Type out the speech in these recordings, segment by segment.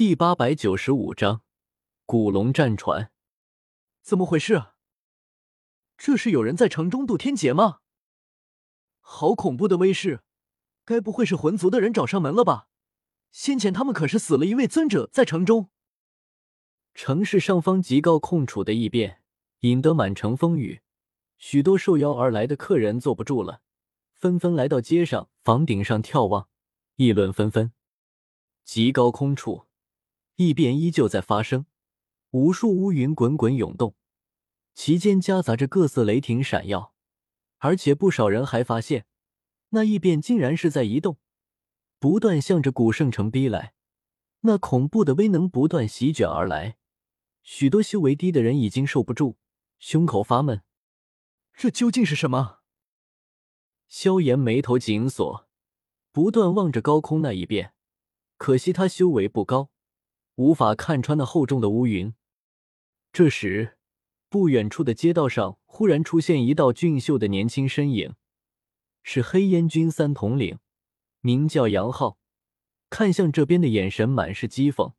第八百九十五章古龙战船。怎么回事？这是有人在城中渡天劫吗？好恐怖的威势！该不会是魂族的人找上门了吧？先前他们可是死了一位尊者在城中。城市上方极高空处的异变，引得满城风雨。许多受邀而来的客人坐不住了，纷纷来到街上、房顶上眺望，议论纷纷。极高空处。异变依旧在发生，无数乌云滚滚涌动，其间夹杂着各色雷霆闪耀，而且不少人还发现，那异变竟然是在移动，不断向着古圣城逼来。那恐怖的威能不断席卷而来，许多修为低的人已经受不住，胸口发闷。这究竟是什么？萧炎眉头紧锁，不断望着高空那一变，可惜他修为不高。无法看穿那厚重的乌云。这时，不远处的街道上忽然出现一道俊秀的年轻身影，是黑烟军三统领，名叫杨浩。看向这边的眼神满是讥讽：“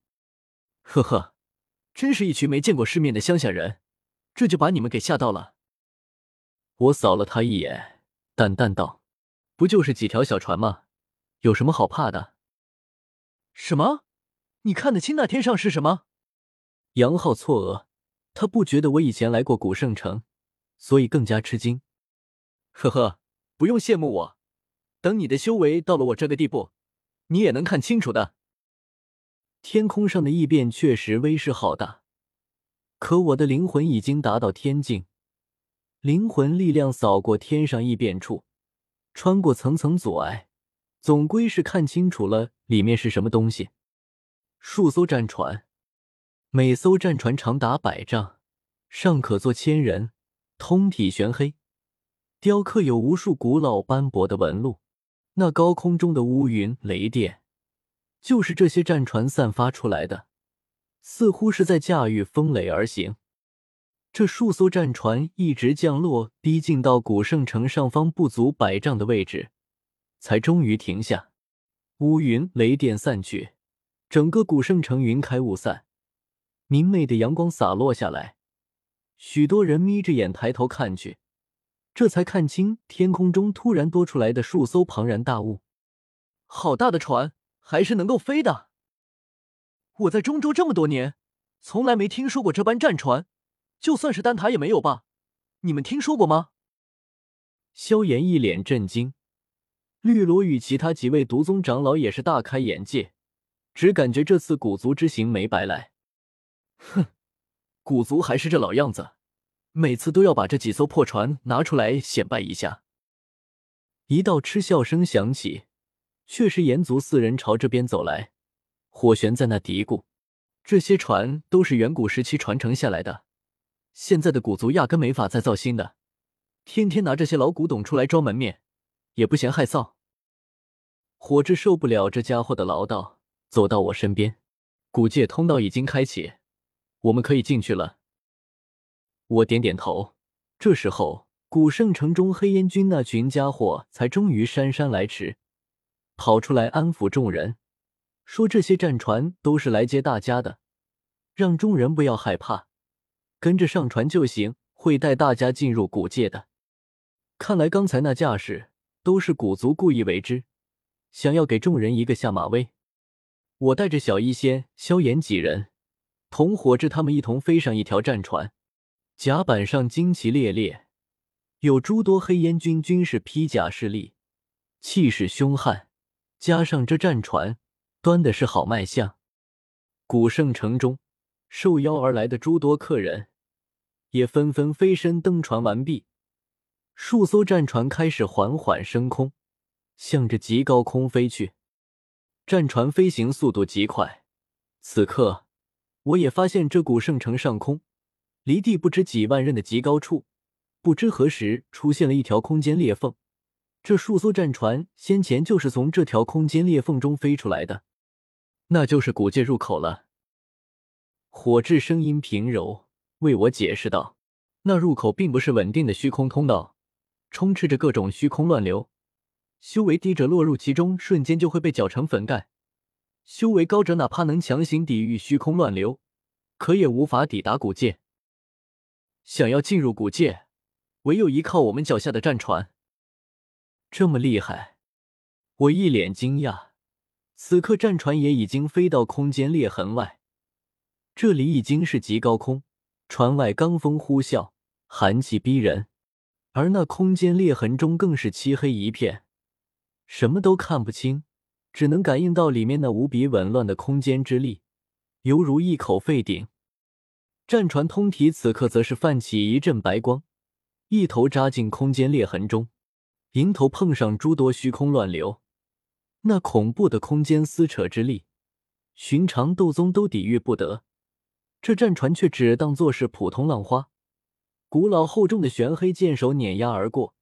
呵呵，真是一群没见过世面的乡下人，这就把你们给吓到了。”我扫了他一眼，淡淡道：“不就是几条小船吗？有什么好怕的？”什么？你看得清那天上是什么？杨浩错愕，他不觉得我以前来过古圣城，所以更加吃惊。呵呵，不用羡慕我，等你的修为到了我这个地步，你也能看清楚的。天空上的异变确实威势浩大，可我的灵魂已经达到天境，灵魂力量扫过天上异变处，穿过层层阻碍，总归是看清楚了里面是什么东西。数艘战船，每艘战船长达百丈，上可坐千人，通体玄黑，雕刻有无数古老斑驳的纹路。那高空中的乌云雷电，就是这些战船散发出来的，似乎是在驾驭风雷而行。这数艘战船一直降落，逼近到古圣城上方不足百丈的位置，才终于停下。乌云雷电散去。整个古圣城云开雾散，明媚的阳光洒落下来，许多人眯着眼抬头看去，这才看清天空中突然多出来的数艘庞然大物。好大的船，还是能够飞的！我在中州这么多年，从来没听说过这般战船，就算是丹塔也没有吧？你们听说过吗？萧炎一脸震惊，绿萝与其他几位毒宗长老也是大开眼界。只感觉这次古族之行没白来。哼，古族还是这老样子，每次都要把这几艘破船拿出来显摆一下。一道嗤笑声响起，却是炎族四人朝这边走来。火玄在那嘀咕：“这些船都是远古时期传承下来的，现在的古族压根没法再造新的，天天拿这些老古董出来装门面，也不嫌害臊。”火智受不了这家伙的唠叨。走到我身边，古界通道已经开启，我们可以进去了。我点点头。这时候，古圣城中黑烟军那群家伙才终于姗姗来迟，跑出来安抚众人，说这些战船都是来接大家的，让众人不要害怕，跟着上船就行，会带大家进入古界的。看来刚才那架势都是古族故意为之，想要给众人一个下马威。我带着小医仙、萧炎几人，同火智他们一同飞上一条战船，甲板上旌旗猎猎，有诸多黑烟军军士披甲侍立，气势凶悍。加上这战船端的是好卖相，古圣城中受邀而来的诸多客人也纷纷飞身登船完毕，数艘战船开始缓缓升空，向着极高空飞去。战船飞行速度极快，此刻我也发现这古圣城上空，离地不知几万仞的极高处，不知何时出现了一条空间裂缝。这数艘战船先前就是从这条空间裂缝中飞出来的，那就是古界入口了。火智声音平柔，为我解释道：“那入口并不是稳定的虚空通道，充斥着各种虚空乱流。”修为低者落入其中，瞬间就会被搅成粉盖。修为高者哪怕能强行抵御虚空乱流，可也无法抵达古界。想要进入古界，唯有依靠我们脚下的战船。这么厉害！我一脸惊讶。此刻战船也已经飞到空间裂痕外，这里已经是极高空，船外罡风呼啸，寒气逼人，而那空间裂痕中更是漆黑一片，什么都看不清，只能感应到里面那无比紊乱的空间之力，犹如一口废鼎。战船通体此刻则是泛起一阵白光，一头扎进空间裂痕中，迎头碰上诸多虚空乱流。那恐怖的空间撕扯之力，寻常斗宗都抵御不得。这战船却只当做是普通浪花，古老厚重的玄黑剑手碾压而过，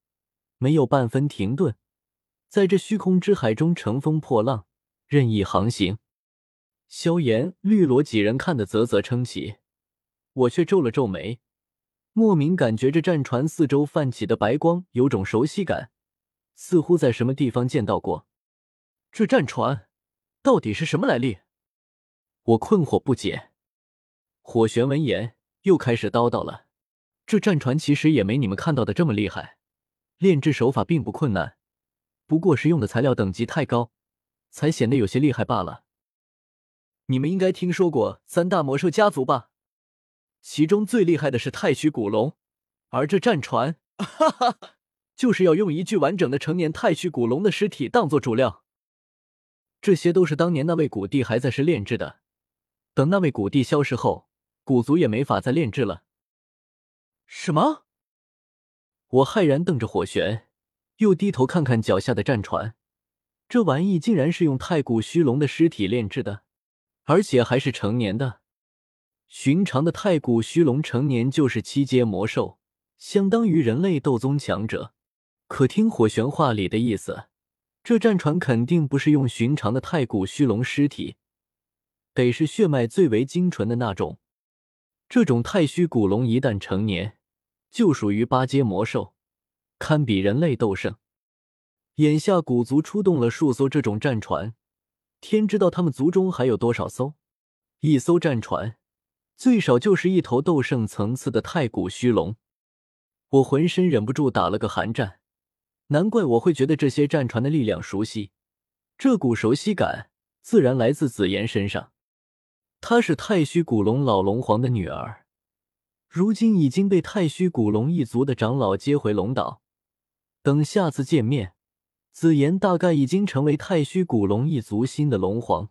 没有半分停顿，在这虚空之海中乘风破浪，任意航行。萧炎、绿萝几人看得啧啧称奇，我却皱了皱眉，莫名感觉这战船四周泛起的白光有种熟悉感，似乎在什么地方见到过。这战船到底是什么来历？我困惑不解。火玄闻言又开始叨叨了：“这战船其实也没你们看到的这么厉害，炼制手法并不困难，不过是用的材料等级太高，才显得有些厉害罢了。你们应该听说过三大魔兽家族吧？其中最厉害的是太虚古龙，而这战船，哈哈，就是要用一具完整的成年太虚古龙的尸体当做主料。”这些都是当年那位古帝还在时炼制的，等那位古帝消失后，古族也没法再炼制了。什么？我骇然瞪着火玄，又低头看看脚下的战船，这玩意竟然是用太古虚龙的尸体炼制的，而且还是成年的。寻常的太古虚龙成年就是七阶魔兽，相当于人类斗宗强者。可听火玄话里的意思。这战船肯定不是用寻常的太古虚龙尸体，得是血脉最为精纯的那种。这种太虚古龙一旦成年，就属于八阶魔兽，堪比人类斗圣。眼下古族出动了数艘这种战船，天知道他们族中还有多少艘。一艘战船最少就是一头斗圣层次的太古虚龙，我浑身忍不住打了个寒战。难怪我会觉得这些战船的力量熟悉，这股熟悉感自然来自紫妍身上。她是太虚古龙老龙皇的女儿，如今已经被太虚古龙一族的长老接回龙岛。等下次见面，紫妍大概已经成为太虚古龙一族新的龙皇。